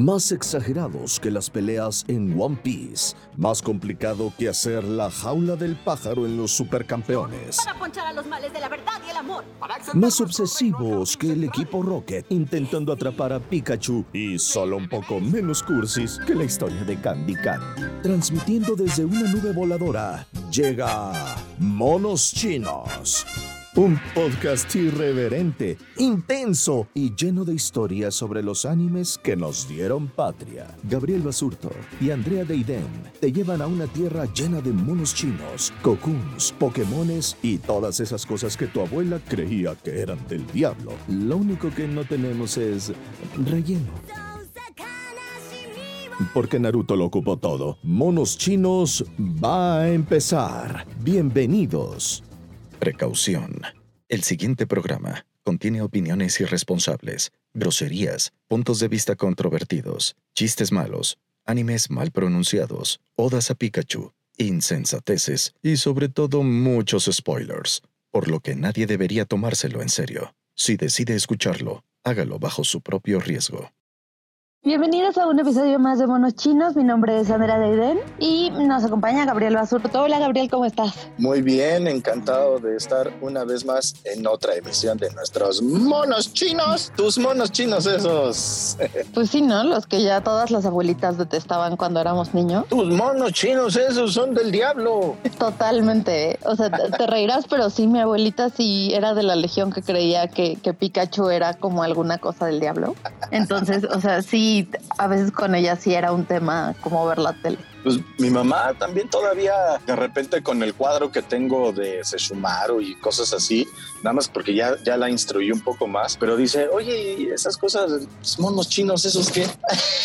más exagerados que las peleas en One Piece, más complicado que hacer la jaula del pájaro en los supercampeones. Para ponchar a los males de la verdad y el amor. Más obsesivos que el equipo Rocket intentando atrapar a Pikachu y solo un poco menos cursis que la historia de Candy Candy. Transmitiendo desde una nube voladora, llega Monos Chinos. Un podcast irreverente, intenso y lleno de historias sobre los animes que nos dieron patria. Gabriel Basurto y Andrea Deiden te llevan a una tierra llena de monos chinos, cocoons, pokémones y todas esas cosas que tu abuela creía que eran del diablo. Lo único que no tenemos es relleno. Porque Naruto lo ocupó todo. Monos chinos va a empezar. Bienvenidos. Precaución. El siguiente programa contiene opiniones irresponsables, groserías, puntos de vista controvertidos, chistes malos, animes mal pronunciados, odas a Pikachu, insensateces y sobre todo muchos spoilers, por lo que nadie debería tomárselo en serio. Si decide escucharlo, hágalo bajo su propio riesgo. Bienvenidos a un episodio más de Monos Chinos. Mi nombre es Andrea Deiden y nos acompaña Gabriel Basurto. Hola Gabriel, ¿cómo estás? Muy bien, encantado de estar una vez más en otra emisión de nuestros monos chinos. Tus monos chinos esos. Pues sí, ¿no? Los que ya todas las abuelitas detestaban cuando éramos niños. Tus monos chinos esos son del diablo. Totalmente. O sea, te reirás, pero sí, mi abuelita sí era de la legión que creía que, que Pikachu era como alguna cosa del diablo. Entonces, o sea, sí a veces con ella sí era un tema como ver la tele. Pues mi mamá también todavía de repente con el cuadro que tengo de Seshumaru y cosas así, nada más porque ya, ya la instruí un poco más, pero dice, oye, esas cosas, monos chinos, esos que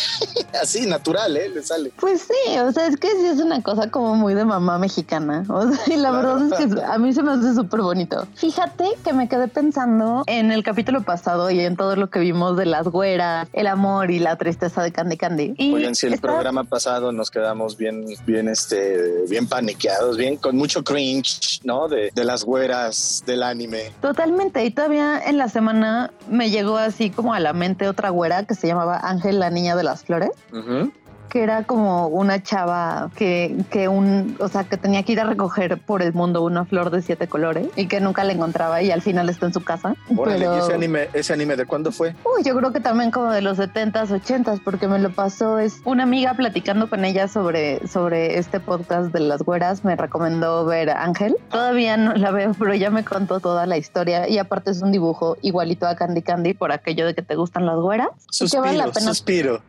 así natural, ¿eh? Le sale. Pues sí, o sea, es que sí es una cosa como muy de mamá mexicana. O sea, y la verdad es que a mí se me hace súper bonito. Fíjate que me quedé pensando en el capítulo pasado y en todo lo que vimos de las güeras, el amor y la tristeza de Candy Candy. Y Oigan, si el programa pasado nos quedamos bien, bien, este, bien paniqueados, bien con mucho cringe, ¿no? De, de las güeras del anime. Totalmente. Y todavía en la semana me llegó así como a la mente otra güera que se llamaba Ángel, la niña de las flores que era como una chava que, que un, o sea, que tenía que ir a recoger por el mundo una flor de siete colores y que nunca la encontraba y al final está en su casa. Órale, ¿y ese anime, ese anime de cuándo fue? Uy, yo creo que también como de los 70s, 80s, porque me lo pasó, es una amiga platicando con ella sobre, sobre este podcast de las güeras, me recomendó ver Ángel. Todavía no la veo, pero ya me contó toda la historia y aparte es un dibujo igualito a Candy Candy por aquello de que te gustan las güeras. Suspiro, vale la pena... suspiro.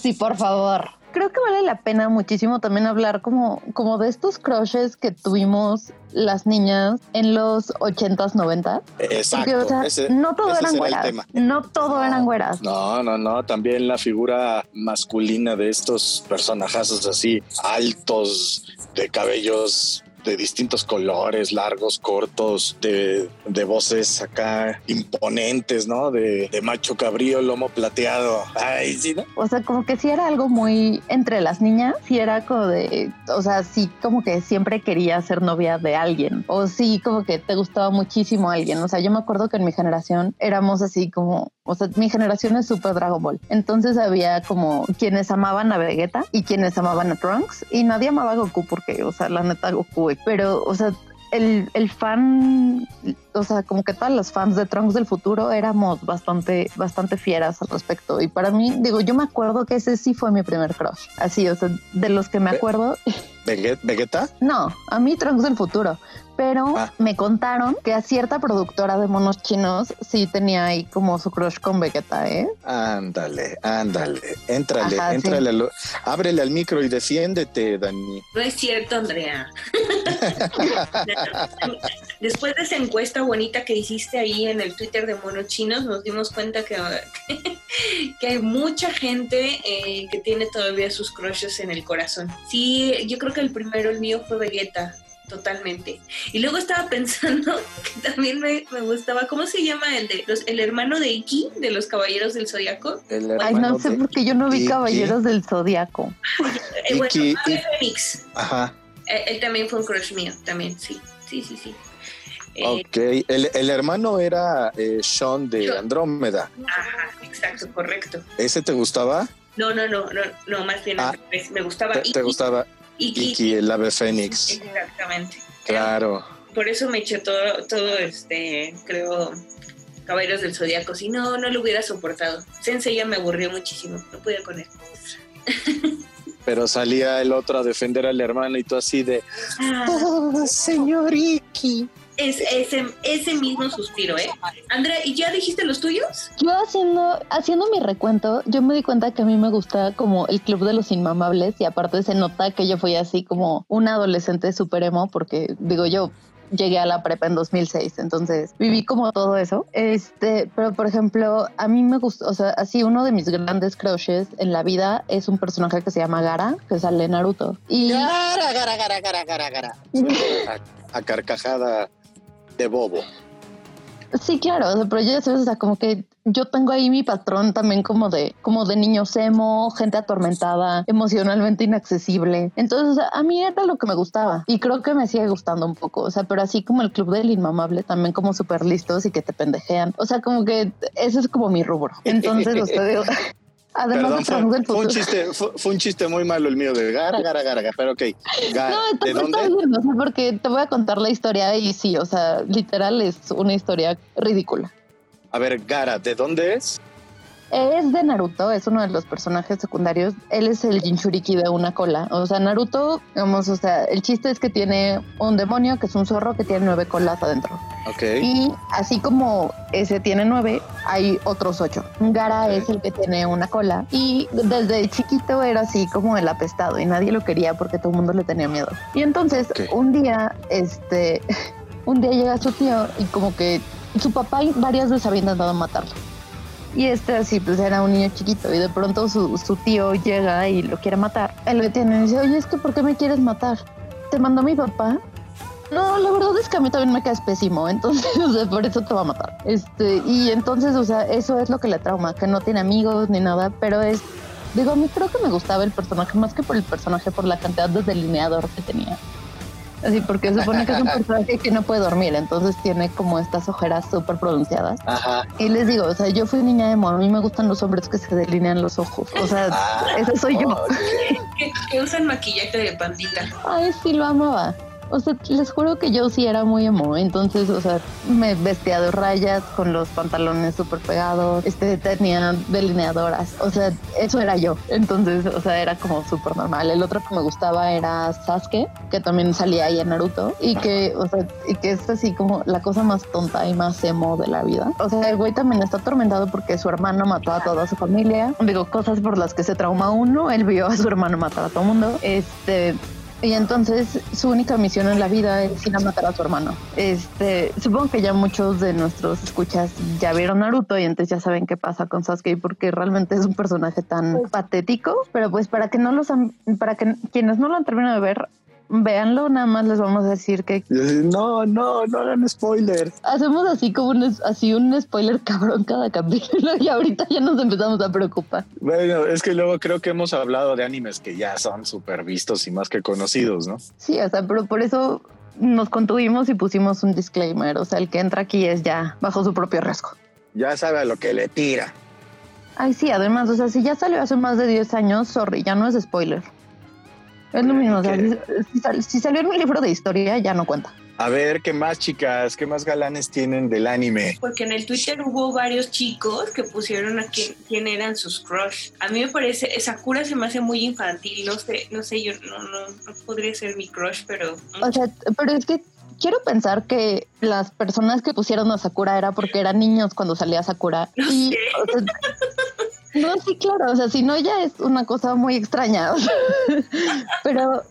Sí, por favor. Creo que vale la pena muchísimo también hablar como, como de estos crushes que tuvimos las niñas en los 80s, 90 Exacto. no todo eran güeras. No todo eran güeras. No, no, no. También la figura masculina de estos personajazos así altos, de cabellos de distintos colores, largos, cortos, de, de voces acá imponentes, ¿no? De, de, macho cabrío, lomo plateado. Ay, sí, ¿no? O sea, como que sí era algo muy entre las niñas, sí era como de, o sea, sí como que siempre quería ser novia de alguien, o sí como que te gustaba muchísimo alguien. O sea, yo me acuerdo que en mi generación éramos así como o sea, mi generación es super Dragon Ball. Entonces había como quienes amaban a Vegeta y quienes amaban a Trunks y nadie amaba a Goku porque, o sea, la neta Goku, pero, o sea, el, el, fan, o sea, como que todas las fans de Trunks del futuro éramos bastante, bastante fieras al respecto. Y para mí, digo, yo me acuerdo que ese sí fue mi primer crush. Así, o sea, de los que me acuerdo. ¿Vegeta? No, a mí Trunks del futuro pero ah. me contaron que a cierta productora de monos chinos sí tenía ahí como su crush con Vegeta, ¿eh? Ándale, ándale, éntrale, éntrale, ábrele al micro y defiéndete, Dani. No es cierto, Andrea. Después de esa encuesta bonita que hiciste ahí en el Twitter de Monos Chinos, nos dimos cuenta que, que hay mucha gente eh, que tiene todavía sus crushes en el corazón. Sí, yo creo que el primero, el mío, fue Vegeta totalmente. Y luego estaba pensando que también me, gustaba, ¿cómo se llama el de los, el hermano de Iki de los Caballeros del Zodiaco? Ay, no sé porque yo no vi Caballeros del Zodiaco. Eh, bueno, Iki, Ajá. Él, eh, él, también fue un crush mío, también, sí, sí, sí, sí. Eh, Ok, el, el hermano era eh, Sean de Sean. Andrómeda. Ajá, exacto, correcto. ¿Ese te gustaba? No, no, no, no, no, más bien Ah. me gustaba ¿Te, te gustaba Iki. Iki, el ave fénix? Exactamente. Claro. Por eso me eché todo, todo este, creo, Caballeros del Zodíaco. Si no, no lo hubiera soportado. Sensei ya me aburrió muchísimo. No podía con él. Pero salía el otro a defender al hermano y tú así de, Ah, oh, señor Iki. Es ese, ese mismo suspiro, ¿eh? Andrea, ¿y ya dijiste los tuyos? Yo haciendo, haciendo mi recuento, yo me di cuenta que a mí me gusta como el club de los inmamables y aparte se nota que yo fui así como una adolescente super emo porque digo yo llegué a la prepa en 2006, entonces viví como todo eso. Este, pero por ejemplo, a mí me gustó, o sea, así uno de mis grandes crushes en la vida es un personaje que se llama Gara, que sale en Naruto. Y Gara, gara, gara, gara, gara, gara. A, a carcajada de bobo. Sí, claro, o sea, pero ya sabes, o sea, como que yo tengo ahí mi patrón también como de, como de niños emo, gente atormentada, emocionalmente inaccesible. Entonces, o sea, a mí era lo que me gustaba y creo que me sigue gustando un poco, o sea, pero así como el club del inmamable, también como súper listos y que te pendejean. O sea, como que ese es como mi rubro. Entonces, digo, además Perdón, de fue, del fue un futuro. chiste, fue, fue un chiste muy malo el mío de gara, gara, gara, gara, pero ok. Gara, No, ¿De dónde? bien, o sea, porque te voy a contar la historia y sí, o sea, literal es una historia ridícula. A ver, Gara, ¿de dónde es? Es de Naruto, es uno de los personajes secundarios. Él es el Jinchuriki de una cola. O sea, Naruto, digamos, o sea, el chiste es que tiene un demonio que es un zorro que tiene nueve colas adentro. Ok. Y así como ese tiene nueve, hay otros ocho. Gara es el que tiene una cola. Y desde chiquito era así como el apestado y nadie lo quería porque todo el mundo le tenía miedo. Y entonces, un día, este, un día llega su tío y como que su papá varias veces había intentado matarlo. Y este así, pues era un niño chiquito y de pronto su, tío llega y lo quiere matar. Él lo detiene y dice, oye, es que ¿por qué me quieres matar? ¿Te mandó mi papá? No, la verdad es que a mí también me caes pésimo, entonces, por eso te va a matar. Este, y entonces, o sea, eso es lo que le trauma, que no tiene amigos ni nada, pero es, digo, a mí creo que me gustaba el personaje más que por el personaje, por la cantidad de delineador que tenía. Así, porque se supone que es un personaje que no puede dormir, entonces tiene como estas ojeras súper pronunciadas. Ajá. Y les digo, o sea, yo fui niña emo, a mí me gustan los hombres que se delinean los ojos, o sea, Ah, ese soy yo. que usan maquillaje de pandita. Ay, sí, lo amaba. O sea, les juro que yo sí era muy emo. Entonces, o sea, me vestía de rayas con los pantalones súper pegados. Este, tenía delineadoras. O sea, eso era yo. Entonces, o sea, era como súper normal. El otro que me gustaba era Sasuke, que también salía ahí en Naruto. Y que, o sea, y que es así como la cosa más tonta y más emo de la vida. O sea, el güey también está atormentado porque su hermano mató a toda su familia. Digo, cosas por las que se trauma uno. Él vio a su hermano matar a todo mundo. Este, y entonces su única misión en la vida es ir a matar a su hermano. Este, supongo que ya muchos de nuestros escuchas ya vieron Naruto y entonces ya saben qué pasa con Sasuke porque realmente es un personaje tan patético. Pero pues para que no los han- para que quienes no lo han terminado de ver, véanlo, nada más les vamos a decir que No, no, no hagan spoilers. hacemos así como un, así un spoiler cabrón cada capítulo y ahorita ya nos empezamos a preocupar. Bueno, es que luego creo que hemos hablado de animes que ya son súper vistos y más que conocidos, ¿no? Sí, o sea, pero por eso nos contuvimos y pusimos un disclaimer. O sea, el que entra aquí es ya bajo su propio riesgo. Ya sabe a lo que le tira. Ay, sí, además, o sea, si ya salió hace más de 10 años, sorry, ya no es spoiler. Es lo mismo, o sea, si, si sal- si salió en un libro de historia, ya no cuenta. A ver, ¿qué más, chicas? ¿Qué más galanes tienen del anime? Porque en el Twitter hubo varios chicos que pusieron a quién, quién eran sus crush. A mí me parece, Sakura se me hace muy infantil, no sé, no sé, yo no, no, no podría ser mi crush, pero O sea, pero es que quiero pensar que las personas que pusieron a Sakura era porque eran niños cuando salía Sakura. Lo Y, sé. o sea, no, sí, claro, o sea, si no ya es una cosa muy extraña. o sea, pero,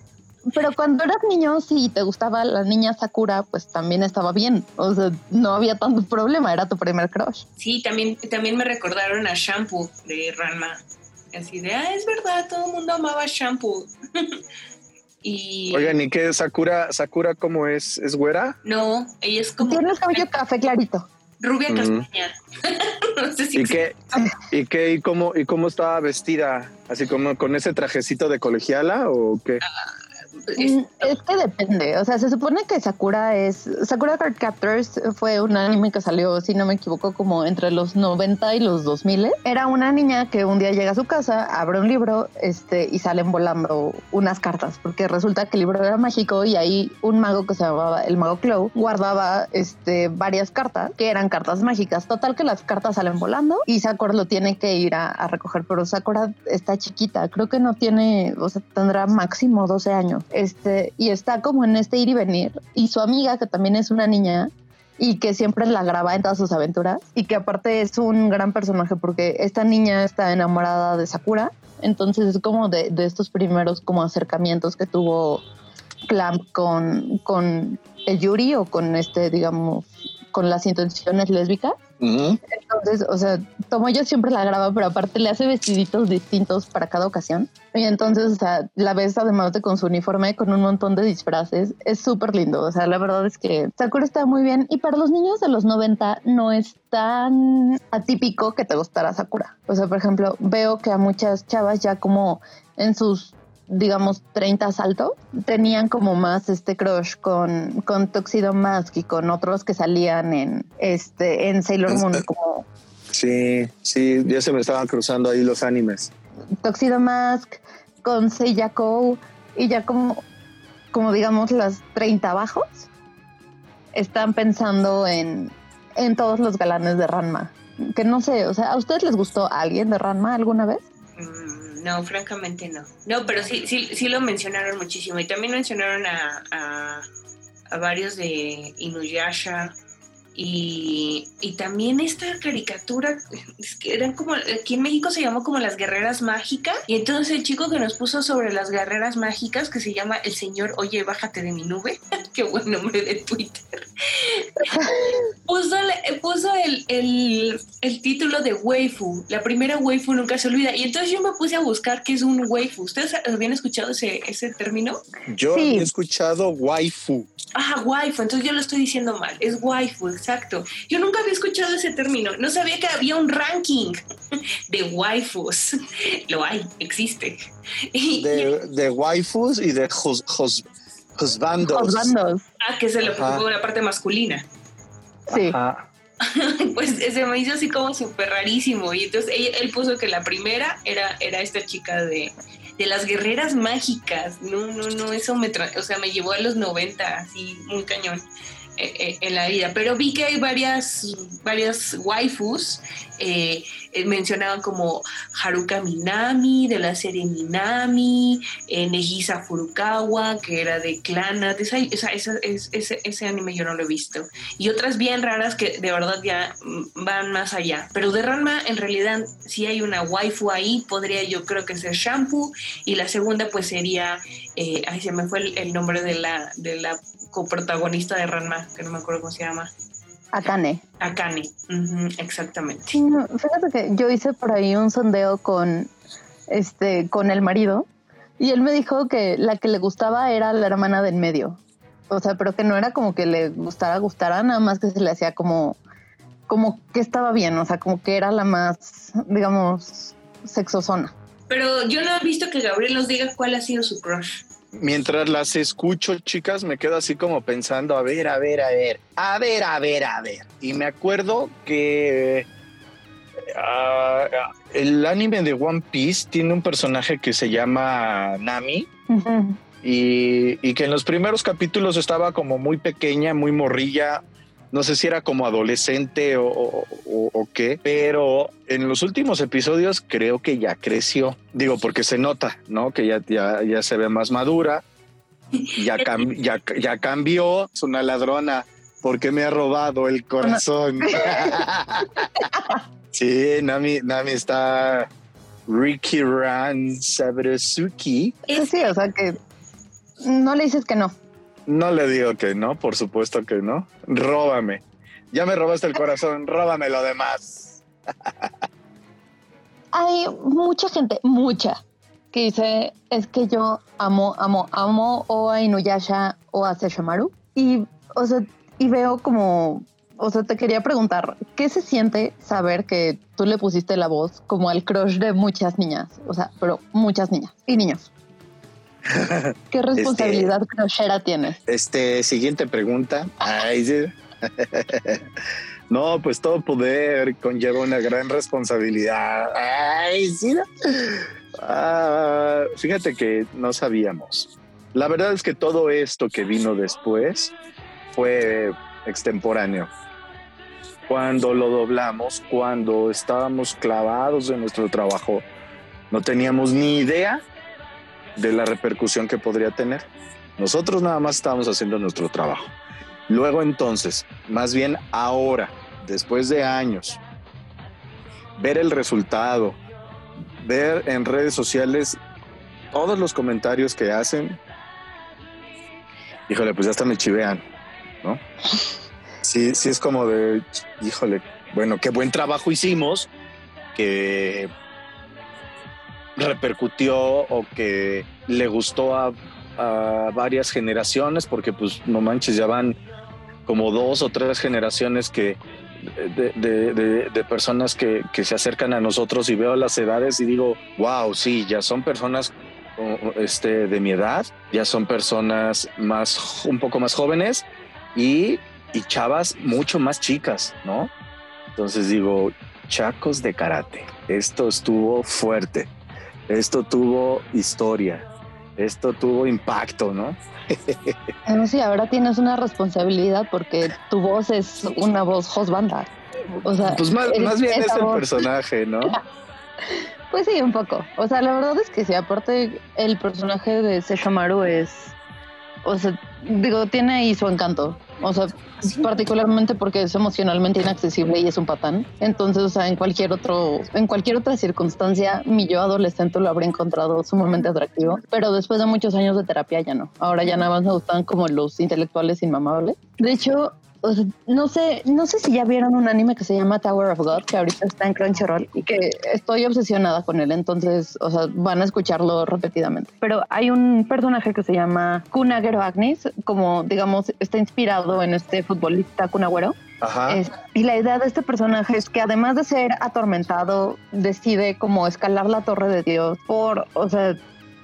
pero cuando eras niño, si te gustaba la niña Sakura, pues también estaba bien. O sea, no había tanto problema, era tu primer crush. sí, también, también me recordaron a Shampoo de Ranma. Así de, ah, es verdad, todo el mundo amaba Shampoo. y Oigan, ¿y qué Sakura, Sakura cómo es? ¿Es güera? no, ella es como Tienes cabello café clarito. Rubia Mm. castaña. no sé si ¿Y qué, y qué, y cómo, y cómo estaba vestida? ¿Así como con ese trajecito de colegiala o qué? Mm, es que depende, o sea, se supone que Sakura es, Sakura Card Captors fue un anime que salió, si no me equivoco, como entre los 90 y los 2000. Era una niña que un día llega a su casa, abre un libro este, y salen volando unas cartas, porque resulta que el libro era mágico y ahí un mago que se llamaba el mago Clow guardaba este, varias cartas que eran cartas mágicas. Total que las cartas salen volando y Sakura lo tiene que ir a, a recoger, pero Sakura está chiquita, creo que no tiene, o sea, tendrá máximo 12 años este, y está como en este ir y venir. Y su amiga, que también es una niña, y que siempre la graba en todas sus aventuras, y que aparte es un gran personaje porque esta niña está enamorada de Sakura, entonces es como de, de estos primeros como acercamientos que tuvo Clamp con, con el Yuri o con este, digamos, con las intenciones lésbicas. Entonces, o sea, Tomoyo siempre la graba, pero aparte le hace vestiditos distintos para cada ocasión. Y entonces, o sea, la ves además de con su uniforme, con un montón de disfraces. Es súper lindo. O sea, la verdad es que Sakura está muy bien. Y para los niños de los 90 no es tan atípico que te gustara Sakura. O sea, por ejemplo, veo que a muchas chavas ya como en sus digamos, 30 salto, tenían como más este crush con, con Tuxedo Mask y con otros que salían en, este, en Sailor Moon. Como Sí, sí, ya se me estaban cruzando ahí los animes. Tuxedo Mask, con Seiyako y ya como, como digamos, las 30 bajos están pensando en, en todos los galanes de Ranma. Que no sé, o sea, ¿a ustedes les gustó alguien de Ranma alguna vez? Mm, no, francamente no. No, pero sí, sí, sí lo mencionaron muchísimo. Y también mencionaron a, a, a varios de Inuyasha. Y, y también esta caricatura, es que eran como, aquí en México se llamó como las guerreras mágicas. Y entonces el chico que nos puso sobre las guerreras mágicas, que se llama el señor Oye, bájate de mi nube, qué buen nombre de Twitter, puso, puso el, el, el, título de waifu. La primera waifu nunca se olvida. Y entonces yo me puse a buscar qué es un waifu. ¿Ustedes habían escuchado ese, ese término? Yo sí. he escuchado waifu. Ajá, waifu. Entonces yo lo estoy diciendo mal. Es waifu, exacto. Yo nunca había escuchado ese término. No sabía que había un ranking de waifus. Lo hay, existe. De, de waifus y de hus, hus, husbandos. husbandos. Ah, que se le pongo la parte masculina. Sí. Ajá. pues se me hizo así como súper rarísimo. Y entonces él, él, puso que la primera era, era esta chica de, de las guerreras mágicas. No, no, no, eso me, tra o sea, me llevó a los 90, así, muy cañón. Eh, en la vida, pero vi que hay varias, varias waifus, eh, mencionaban como Haruka Minami de la serie Minami, eh, Negisa Furukawa, que era de Clannad, esa, esa, ese, ese anime yo no lo he visto, y otras bien raras que de verdad ya van más allá, pero de Ranma en realidad si hay una waifu ahí, podría yo creo que ser Shampoo, y la segunda pues sería, eh, ay se me fue el, el nombre de la, de la coprotagonista de Ranma, que no me acuerdo cómo se llama. Akane. Akane, uh -huh, exactamente. Sí, no, fíjate que yo hice por ahí un sondeo con este con el marido y él me dijo que la que le gustaba era la hermana del medio. O sea, pero que no era como que le gustara, gustara, nada más que se le hacía como como que estaba bien, o sea, como que era la más, digamos, sexosona. Pero yo no he visto que Gabriel nos diga cuál ha sido su crush mientras las escucho, chicas, me quedo así como pensando, a ver, a ver, a ver, a ver, a ver, a ver. Y me acuerdo que uh, el anime de One Piece tiene un personaje que se llama Nami. Uh -huh. y, y, que en los primeros capítulos estaba como muy pequeña, muy morrilla. No sé si era como adolescente o, o, o, qué, pero en los últimos episodios creo que ya creció. Digo, porque se nota, ¿no? Que ya, ya, ya se ve más madura, ya, cam ya, ya cambió, es una ladrona porque me ha robado el corazón. sí, Nami, Nami está Ricky Ran Sabresuki. Sí, o sea que no le dices que no. No le digo que no, por supuesto que no. Róbame. Ya me robaste el corazón, róbame lo demás. Hay mucha gente, mucha, que dice, es que yo amo, amo, amo o a Inuyasha o a Sesshomaru. Y, o sea, y veo como, o sea, te quería preguntar, ¿qué se siente saber que tú le pusiste la voz como al crush de muchas niñas? O sea, pero muchas niñas y niños. ¿Qué responsabilidad crochera tienes? Este, siguiente pregunta. Ay, sí. No, pues todo poder conlleva una gran responsabilidad. Ay, sí. ¿no? Ah, fíjate que no sabíamos. La verdad es que todo esto que vino después fue extemporáneo. Cuando lo doblamos, cuando estábamos clavados en nuestro trabajo, no teníamos ni idea de la repercusión que podría tener. Nosotros nada más estábamos haciendo nuestro trabajo. Luego entonces, más bien ahora, después de años, ver el resultado, ver en redes sociales todos los comentarios que hacen, híjole, pues ya hasta me chivean, ¿no? Sí, sí es como de, híjole, bueno, qué buen trabajo hicimos, que repercutió o que le gustó a, varias generaciones, porque pues no manches, ya van como dos o tres generaciones que de, de- personas que, que se acercan a nosotros y veo las edades y digo, wow, sí, ya son personas este, de mi edad, ya son personas más, un poco más jóvenes y, y chavas mucho más chicas, ¿no? Entonces digo, chacos de karate, esto estuvo fuerte, esto tuvo historia, esto tuvo impacto, ¿no? No sí, ahora tienes una responsabilidad porque tu voz es una voz host banda. O sea, Pues más, bien es el voz. personaje, ¿no? Pues sí, un poco. O sea, la verdad es que sí, aparte el personaje de Sesshomaru es, o sea, digo, tiene ahí su encanto. O sea, particularmente porque es emocionalmente inaccesible y es un patán. Entonces, o sea, en cualquier otro, en cualquier otra circunstancia, mi yo adolescente lo habría encontrado sumamente atractivo. Pero después de muchos años de terapia ya no. Ahora ya nada más me gustan como los intelectuales inmamables. De hecho, o sea, no sé, no sé si ya vieron un anime que se llama Tower of God, que ahorita está en Crunchyroll y que estoy obsesionada con él, entonces, o sea, van a escucharlo repetidamente. Pero hay un personaje que se llama Kunagero Agnes, como digamos, está inspirado en este futbolista Kunagüero. Ajá. Es- y la idea de este personaje es que además de ser atormentado, decide como escalar la torre de Dios por, o sea,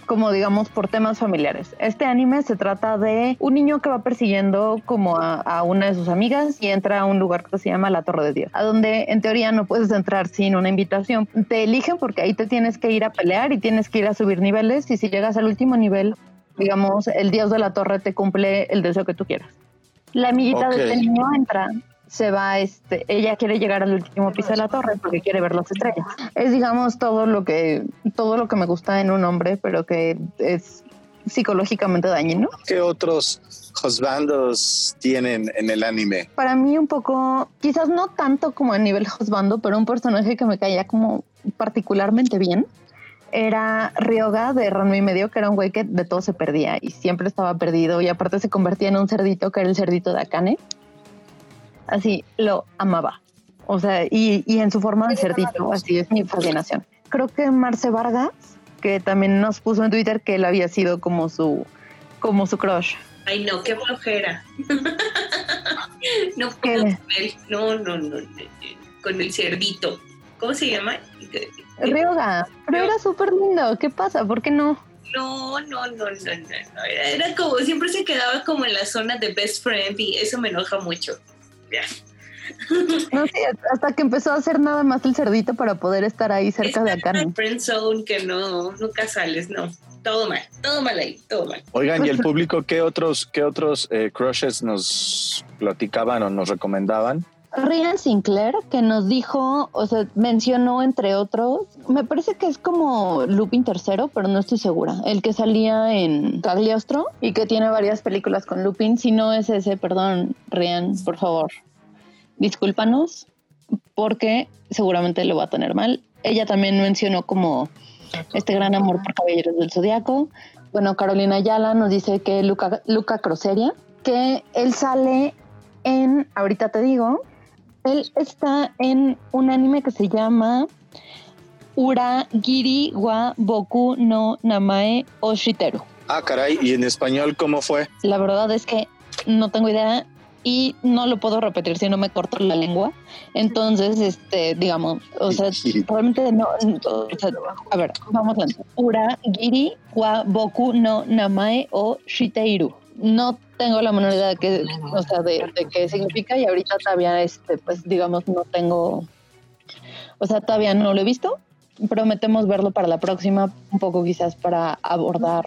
como digamos por temas familiares. Este anime se trata de un niño que va persiguiendo como a, a una de sus amigas y entra a un lugar que se llama la Torre de Dios, a donde en teoría no puedes entrar sin una invitación. Te eligen porque ahí te tienes que ir a pelear y tienes que ir a subir niveles y si llegas al último nivel, digamos, el dios de la torre te cumple el deseo que tú quieras. La amiguita de este niño entra, se va, este, ella quiere llegar al último piso de la torre porque quiere ver las estrellas. Es, digamos, todo lo que, todo lo que me gusta en un hombre, pero que es psicológicamente dañino. ¿Qué otros husbandos tienen en el anime? Para mí un poco, quizás no tanto como a nivel husbando, pero un personaje que me caía como particularmente bien. Era Ryoga de Ranma y medio, que era un güey que de todo se perdía y siempre estaba perdido y aparte se convertía en un cerdito que era el cerdito de Akane. Así lo amaba. O sea, y, y en su forma de cerdito, así es mi fascinación. Creo que Marce Vargas, que también nos puso en Twitter que él había sido como su, como su crush. Ay, no, qué flojera. no puedo con él. No, no, no, Con el cerdito. ¿Cómo se llama? Ryoga, pero era súper lindo. ¿Qué pasa? ¿Por qué no? No, no, no, no, no, era como, siempre se quedaba como en la zona de best friend y eso me enoja mucho. No sé, hasta que empezó a hacer nada más el cerdito para poder estar ahí cerca de Akane. una friend zone que no, nunca sales, no. Todo mal, todo mal ahí, todo mal. Oigan, ¿y el público qué otros, qué otros eh, crushes nos platicaban o nos recomendaban? Ryan Sinclair, que nos dijo, o sea, mencionó entre otros, me parece que es como Lupin tercero, pero no estoy segura. El que salía en Cagliostro y que tiene varias películas con Lupin. Si no es ese, perdón, Ryan, por favor, discúlpanos, porque seguramente lo va a tener mal. Ella también mencionó como este gran amor por Caballeros del Zodiaco. Bueno, Carolina Ayala nos dice que Luca, Luca que él sale en, ahorita te digo, él está en un anime que se llama Uragiri wa Boku no Namae Oshiteru. Ah, caray, ¿y en español cómo fue? La verdad es que no tengo idea y no lo puedo repetir si no me corto la lengua. Entonces, este, digamos, o sea, realmente no, o sea, a ver, vamos lento. Ura, giri, wa, boku, no, namae o shiteiru. No tengo la menor idea de qué, o sea, de, de qué significa y ahorita todavía, este, pues, digamos, no tengo, o sea, todavía no lo he visto. Prometemos verlo para la próxima, un poco quizás para abordar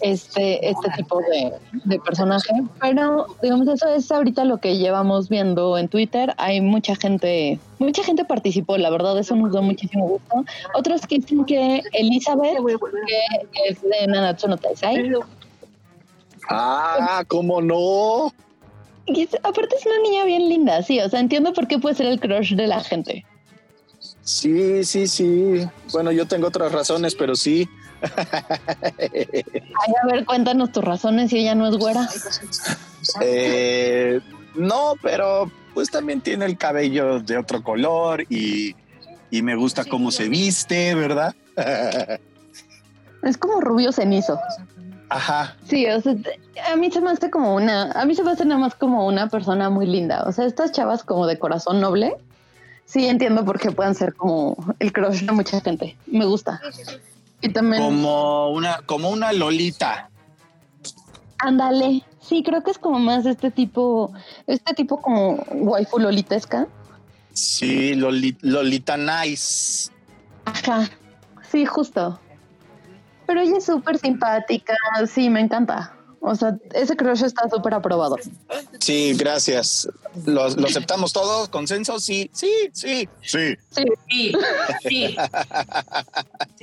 este, este tipo de, de, personaje. Pero, digamos, eso es ahorita lo que llevamos viendo en Twitter. Hay mucha gente, mucha gente participó, la verdad, eso nos da muchísimo gusto. Otros que dicen que Elizabeth, que es de Nanatsu no Taisai. Ah, ¿cómo no? Y es, aparte es una niña bien linda, sí, o sea, entiendo por qué puede ser el crush de la gente. Sí, sí, sí. Bueno, yo tengo otras razones, pero sí. Ay, a ver, cuéntanos tus razones si ella no es güera. Eh, no, pero pues también tiene el cabello de otro color y, y me gusta cómo se viste, ¿verdad? es como rubio cenizo. Ajá. Sí, o sea, a mí se me hace como una, a mí se me hace nada más como una persona muy linda. O sea, estas chavas como de corazón noble, sí entiendo por qué pueden ser como el crush de mucha gente. Me gusta. Y también. Como una, como una Lolita. Ándale. Sí, creo que es como más este tipo, este tipo como waifu lolitesca. Sí, Lolita Nice. Ajá. Sí, justo. Pero ella es súper simpática. Sí, me encanta. O sea, ese crush está súper aprobado. Sí, gracias. ¿Lo, ¿Lo, aceptamos todos? ¿Consenso? Sí, sí, sí, sí. Sí, sí. sí.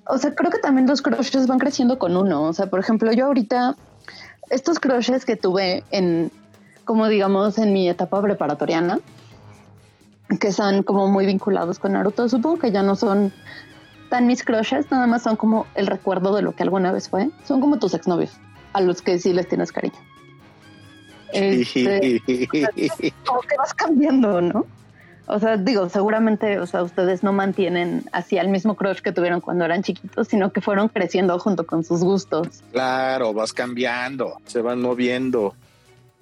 o sea, creo que también los crushes van creciendo con uno. O sea, por ejemplo, yo ahorita, estos crushes que tuve en, como digamos, en mi etapa preparatoriana, que están como muy vinculados con Naruto, supongo que ya no son tan mis crushes, nada más son como el recuerdo de lo que alguna vez fue. Son como tus exnovios a los que sí les tienes cariño. Este, como que vas cambiando, ¿no? O sea, digo, seguramente, o sea, ustedes no mantienen así el mismo crush que tuvieron cuando eran chiquitos, sino que fueron creciendo junto con sus gustos. Claro, vas cambiando, se van moviendo,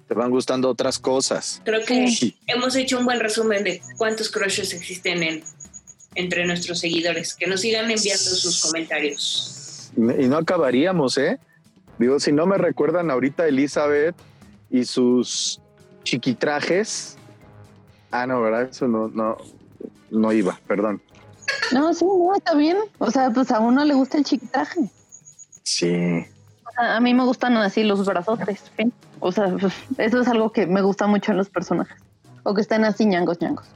te van gustando otras cosas. Creo que sí. hemos hecho un buen resumen de cuántos crushes existen en, entre nuestros seguidores. Que nos sigan enviando sus comentarios. Y no acabaríamos, ¿eh? Digo, si no me recuerdan ahorita Elizabeth y sus chiquitrajes. Ah, no, ¿verdad? Eso no, no, no iba, perdón. No, sí, no, está bien. O sea, pues a uno le gusta el chiquitraje. Sí. A, a mí me gustan así los brazotes. ¿sí? O sea, pues, eso es algo que me gusta mucho en los personajes. O que estén así ñangos, ñangos.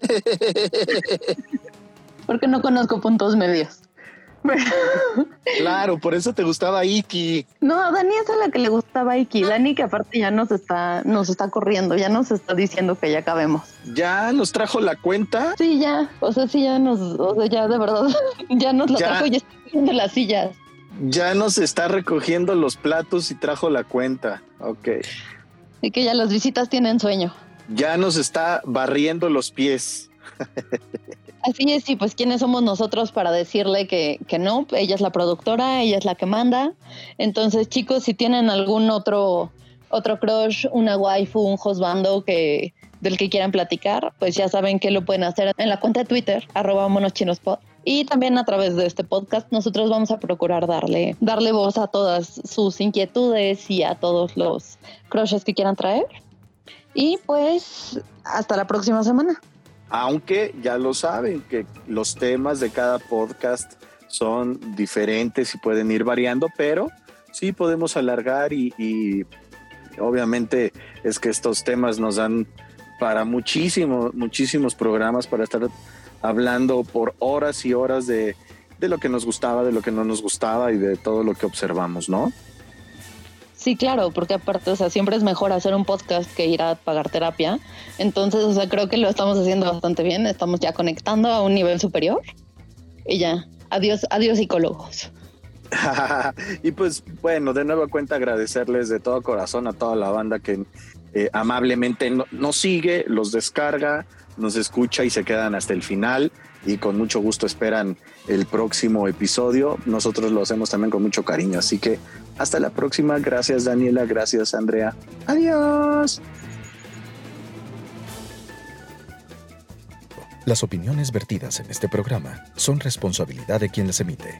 Porque no conozco puntos medios. claro, por eso te gustaba Iki. No, a Dani es a la que le gustaba Iki. Dani que aparte ya nos está, nos está corriendo, ya nos está diciendo que ya acabemos. ¿Ya nos trajo la cuenta? Sí, ya. O sea, sí, ya nos, o sea, ya de verdad, ya nos la ya. trajo y está haciendo las sillas. Ya nos está recogiendo los platos y trajo la cuenta. Ok. Y que ya las visitas tienen sueño. Ya nos está barriendo los pies. Así es, y pues quiénes somos nosotros para decirle que, que, no, ella es la productora, ella es la que manda. Entonces, chicos, si tienen algún otro, otro crush, una waifu, un hostbando que, del que quieran platicar, pues ya saben que lo pueden hacer en la cuenta de Twitter, arroba monochinospod. Y también a través de este podcast nosotros vamos a procurar darle, darle voz a todas sus inquietudes y a todos los crushes que quieran traer. Y pues hasta la próxima semana aunque ya lo saben que los temas de cada podcast son diferentes y pueden ir variando, pero sí podemos alargar y, obviamente es que estos temas nos dan para muchísimos, muchísimos programas para estar hablando por horas y horas de, de lo que nos gustaba, de lo que no nos gustaba y de todo lo que observamos, ¿no? Sí, claro, porque aparte, o sea, siempre es mejor hacer un podcast que ir a pagar terapia. Entonces, o sea, creo que lo estamos haciendo bastante bien. Estamos ya conectando a un nivel superior. Y ya, adiós, adiós psicólogos. y pues, bueno, de nueva cuenta agradecerles de todo corazón a toda la banda que eh, amablemente no, nos sigue, los descarga, nos escucha y se quedan hasta el final y con mucho gusto esperan el próximo episodio. Nosotros lo hacemos también con mucho cariño. Así que hasta la próxima. Gracias Daniela, gracias Andrea. Adiós. Las opiniones vertidas en este programa son responsabilidad de quien las emite